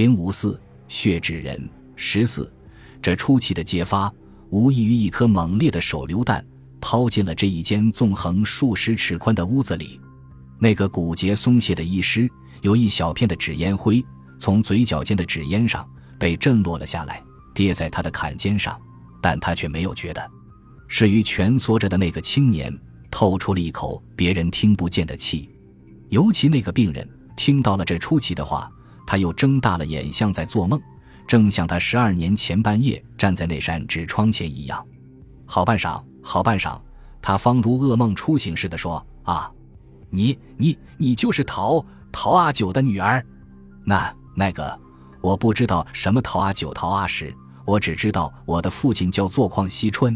零五四血指人十四，这出奇的揭发无异于一颗猛烈的手榴弹抛进了这一间纵横数十尺宽的屋子里。那个骨节松懈的医师有一小片的纸烟灰从嘴角间的纸烟上被震落了下来，跌在他的坎肩上，但他却没有觉得。是于蜷缩着的那个青年透出了一口别人听不见的气，尤其那个病人听到了这出奇的话。他又睁大了眼，像在做梦，正像他十二年前半夜站在那扇纸窗前一样。好半晌，好半晌，他方如噩梦初醒似的说：“啊，你你你就是陶陶阿九的女儿？那那个，我不知道什么陶阿九、陶阿十，我只知道我的父亲叫做邝惜春。”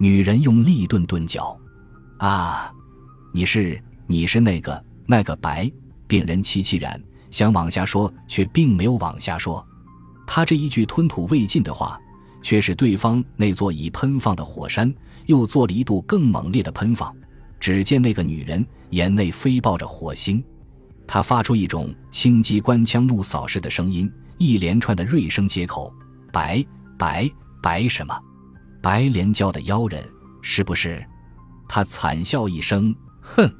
女人用力顿顿脚：“啊，你是你是那个那个白病人？”凄凄然。想往下说，却并没有往下说。他这一句吞吐未尽的话，却使对方那座已喷放的火山又做了一度更猛烈的喷放。只见那个女人眼内飞爆着火星，她发出一种轻机关枪怒扫似的声音，一连串的锐声接口：“白白白什么？白莲教的妖人是不是？”他惨笑一声：“哼！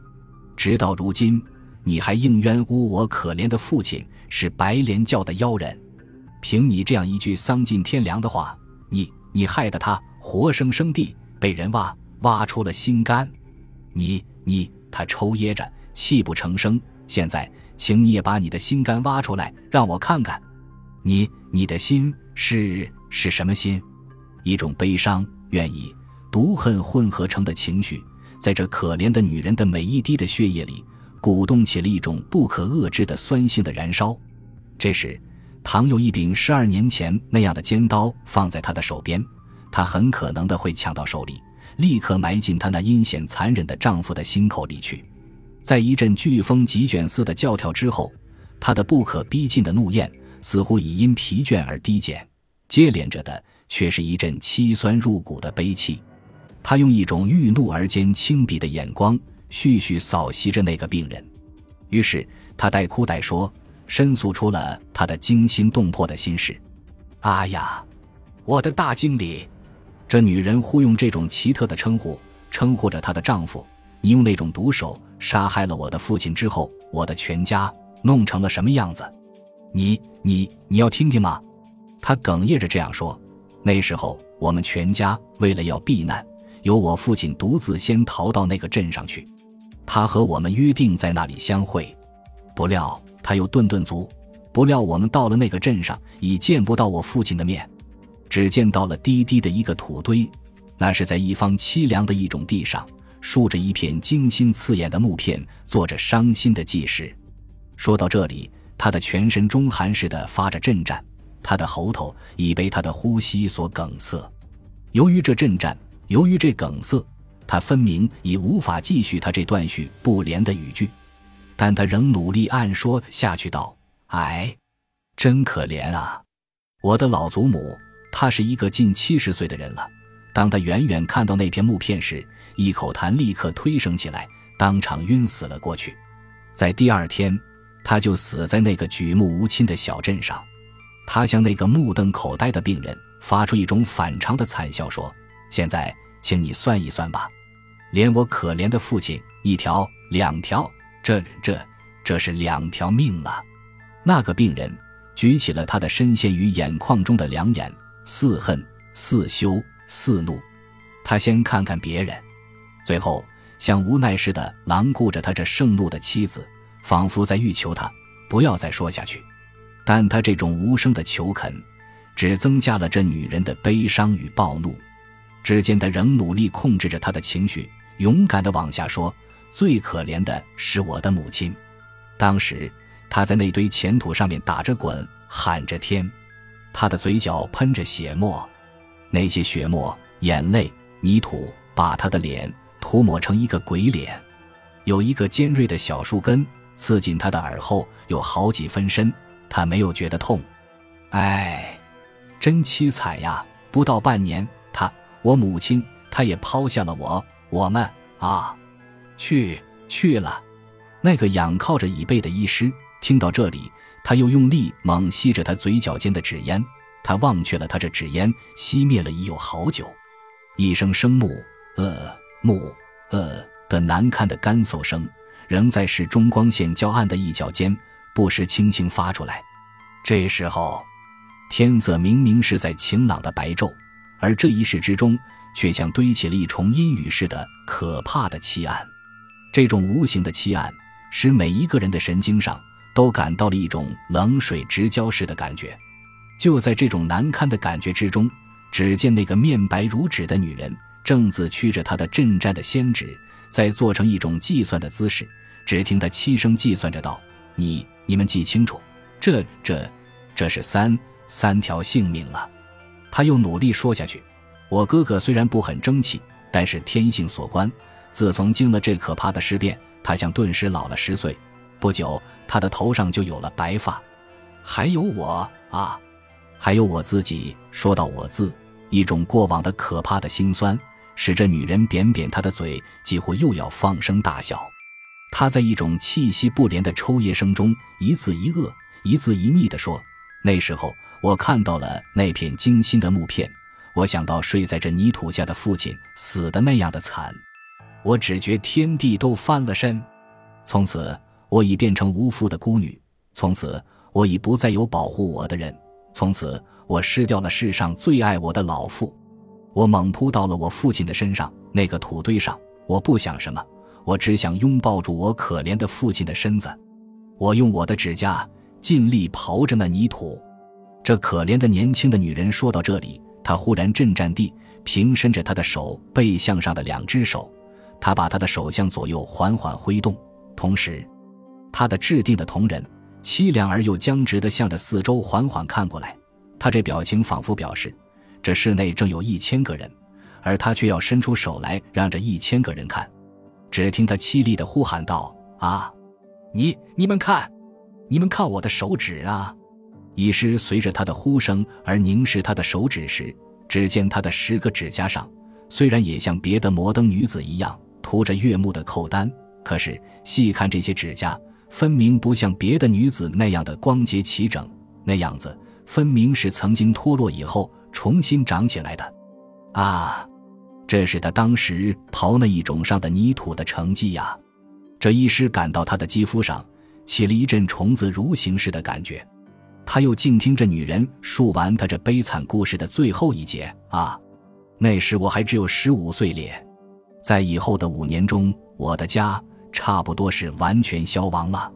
直到如今。”你还硬冤诬我可怜的父亲是白莲教的妖人，凭你这样一句丧尽天良的话，你你害得他活生生地被人挖挖出了心肝，你你他抽噎着泣不成声。现在，请你也把你的心肝挖出来，让我看看，你你的心是是什么心？一种悲伤、愿意、毒恨混合成的情绪，在这可怜的女人的每一滴的血液里。鼓动起了一种不可遏制的酸性的燃烧。这时，倘有一柄十二年前那样的尖刀放在他的手边，他很可能的会抢到手里，立刻埋进他那阴险残忍的丈夫的心口里去。在一阵飓风急卷似的叫跳之后，他的不可逼近的怒焰似乎已因疲倦而低减，接连着的却是一阵凄酸入骨的悲泣。他用一种欲怒而兼轻鄙的眼光。絮絮扫袭着那个病人，于是他带哭带说，申诉出了他的惊心动魄的心事。啊呀，我的大经理！这女人忽用这种奇特的称呼称呼着她的丈夫。你用那种毒手杀害了我的父亲之后，我的全家弄成了什么样子？你你你要听听吗？他哽咽着这样说。那时候我们全家为了要避难，由我父亲独自先逃到那个镇上去。他和我们约定在那里相会，不料他又顿顿足。不料我们到了那个镇上，已见不到我父亲的面，只见到了低低的一个土堆。那是在一方凄凉的一种地上，竖着一片精心刺眼的木片，做着伤心的祭事。说到这里，他的全身中寒似的发着震颤，他的喉头已被他的呼吸所梗塞。由于这震颤，由于这梗塞。他分明已无法继续他这断续不连的语句，但他仍努力按说下去道：“哎，真可怜啊！我的老祖母，她是一个近七十岁的人了。当他远远看到那片木片时，一口痰立刻推升起来，当场晕死了过去。在第二天，他就死在那个举目无亲的小镇上。他向那个目瞪口呆的病人发出一种反常的惨笑，说：‘现在，请你算一算吧。’”连我可怜的父亲一条两条，这这这是两条命了。那个病人举起了他的深陷于眼眶中的两眼，似恨似羞似怒。他先看看别人，最后像无奈似的狼顾着他这盛怒的妻子，仿佛在欲求他不要再说下去。但他这种无声的求恳，只增加了这女人的悲伤与暴怒。只见他仍努力控制着他的情绪。勇敢地往下说，最可怜的是我的母亲。当时他在那堆浅土上面打着滚，喊着天，他的嘴角喷着血沫，那些血沫、眼泪、泥土把他的脸涂抹成一个鬼脸。有一个尖锐的小树根刺进他的耳后，有好几分深，他没有觉得痛。哎，真凄惨呀！不到半年，他，我母亲，她也抛下了我。我们啊，去去了。那个仰靠着椅背的医师听到这里，他又用力猛吸着他嘴角间的纸烟，他忘却了他这纸烟熄灭了已有好久。一声声木呃木呃的难堪的干嗽声，仍在市中光线较暗的一角间不时轻轻发出来。这时候，天色明明是在晴朗的白昼，而这一室之中却像堆起了一重阴雨似的可怕的漆暗。这种无形的漆暗，使每一个人的神经上。都感到了一种冷水直浇似的感觉。就在这种难堪的感觉之中，只见那个面白如纸的女人正自屈着她的震颤的仙指，在做成一种计算的姿势。只听她七声计算着道：“你你们记清楚，这这这是三三条性命了。”他又努力说下去：“我哥哥虽然不很争气，但是天性所关，自从经了这可怕的事变，他像顿时老了十岁。”不久，他的头上就有了白发，还有我啊，还有我自己。说到我字，一种过往的可怕的心酸，使这女人扁扁她的嘴，几乎又要放声大笑。她在一种气息不连的抽噎声中，一字一恶，一字一逆地说：“那时候，我看到了那片精心的木片，我想到睡在这泥土下的父亲死的那样的惨，我只觉天地都翻了身，从此。”我已变成无父的孤女，从此我已不再有保护我的人，从此我失掉了世上最爱我的老父。我猛扑到了我父亲的身上，那个土堆上。我不想什么，我只想拥抱住我可怜的父亲的身子。我用我的指甲尽力刨着那泥土。这可怜的年轻的女人说到这里，他忽然震颤地平伸着他的手背向上的两只手，他把他的手向左右缓缓挥动，同时。他的制定的瞳仁凄凉而又僵直地向着四周缓缓看过来，他这表情仿佛表示，这室内正有一千个人，而他却要伸出手来让这一千个人看。只听他凄厉地呼喊道：“啊，你你们看，你们看我的手指啊！”医师随着他的呼声而凝视他的手指时，只见他的十个指甲上，虽然也像别的摩登女子一样涂着悦目的扣丹，可是细看这些指甲。分明不像别的女子那样的光洁齐整，那样子分明是曾经脱落以后重新长起来的。啊，这是他当时刨那一种上的泥土的成绩呀！这医师感到他的肌肤上起了一阵虫子蠕行似的感觉。他又静听着女人述完他这悲惨故事的最后一节。啊，那时我还只有十五岁咧，在以后的五年中，我的家。差不多是完全消亡了，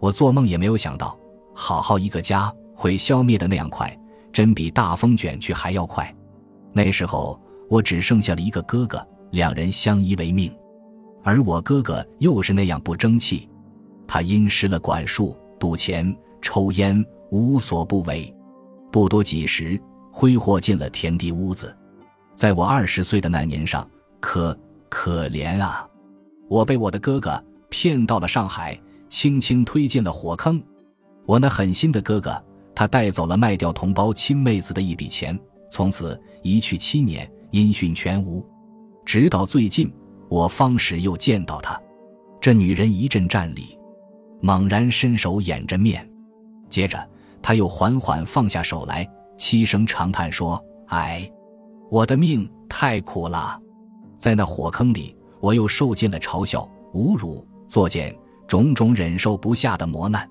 我做梦也没有想到，好好一个家会消灭的那样快，真比大风卷去还要快。那时候我只剩下了一个哥哥，两人相依为命，而我哥哥又是那样不争气，他因失了管束，赌钱、抽烟，无所不为。不多几时，挥霍进了田地屋子。在我二十岁的那年上，可可怜啊！我被我的哥哥骗到了上海，轻轻推进了火坑。我那狠心的哥哥，他带走了卖掉同胞亲妹子的一笔钱，从此一去七年，音讯全无。直到最近，我方始又见到他。这女人一阵战栗，猛然伸手掩着面，接着他又缓缓放下手来，凄声长叹说：“哎，我的命太苦了，在那火坑里。”我又受尽了嘲笑、侮辱、作践，种种忍受不下的磨难。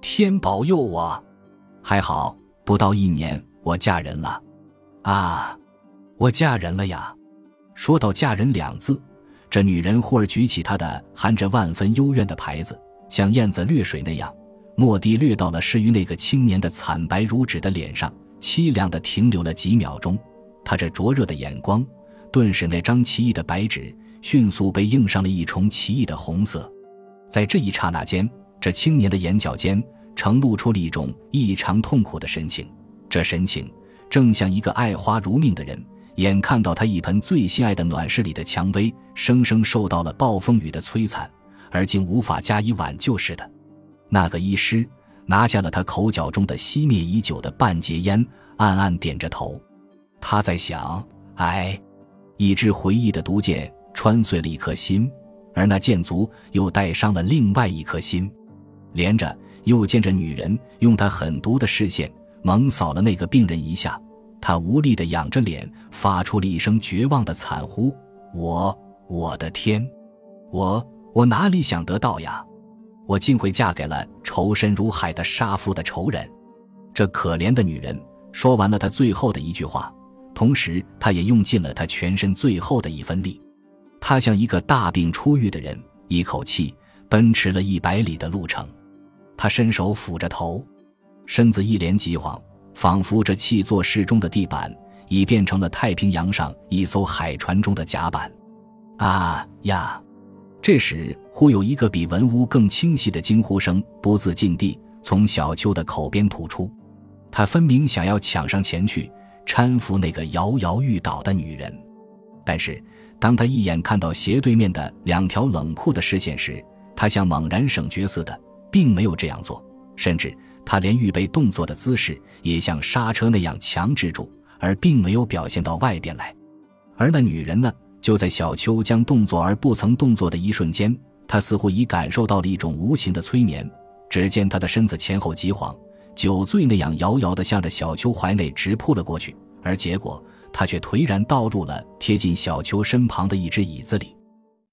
天保佑我，还好不到一年，我嫁人了。啊，我嫁人了呀！说到“嫁人”两字，这女人忽而举起她的含着万分幽怨的牌子，像燕子掠水那样，蓦地掠到了适于那个青年的惨白如纸的脸上，凄凉的停留了几秒钟。他这灼热的眼光，顿时那张奇异的白纸。迅速被映上了一重奇异的红色，在这一刹那间，这青年的眼角间呈露出了一种异常痛苦的神情。这神情正像一个爱花如命的人，眼看到他一盆最心爱的暖室里的蔷薇，生生受到了暴风雨的摧残，而竟无法加以挽救似的。那个医师拿下了他口角中的熄灭已久的半截烟，暗暗点着头。他在想：哎，一支回忆的毒箭。穿碎了一颗心，而那箭足又带伤了另外一颗心，连着又见着女人用她狠毒的视线猛扫了那个病人一下，他无力的仰着脸，发出了一声绝望的惨呼：“我，我的天，我，我哪里想得到呀？我竟会嫁给了仇深如海的杀父的仇人！”这可怜的女人说完了她最后的一句话，同时她也用尽了她全身最后的一分力。她像一个大病初愈的人，一口气奔驰了一百里的路程。她伸手抚着头，身子一连急晃，仿佛这气作室中的地板已变成了太平洋上一艘海船中的甲板。啊呀！这时，忽有一个比文屋更清晰的惊呼声不自禁地从小秋的口边吐出。他分明想要抢上前去搀扶那个摇摇欲倒的女人，但是当他一眼看到斜对面的两条冷酷的视线时，他像猛然省觉似的。并没有这样做，甚至他连预备动作的姿势也像刹车那样强制住，而并没有表现到外边来。而那女人呢，就在小秋将动作而不曾动作的一瞬间，他似乎已感受到了一种无形的催眠。只见他的身子前后急晃，酒醉那样摇摇地向着小秋怀内直扑了过去，而结果他却颓然倒入了贴近小秋身旁的一只椅子里。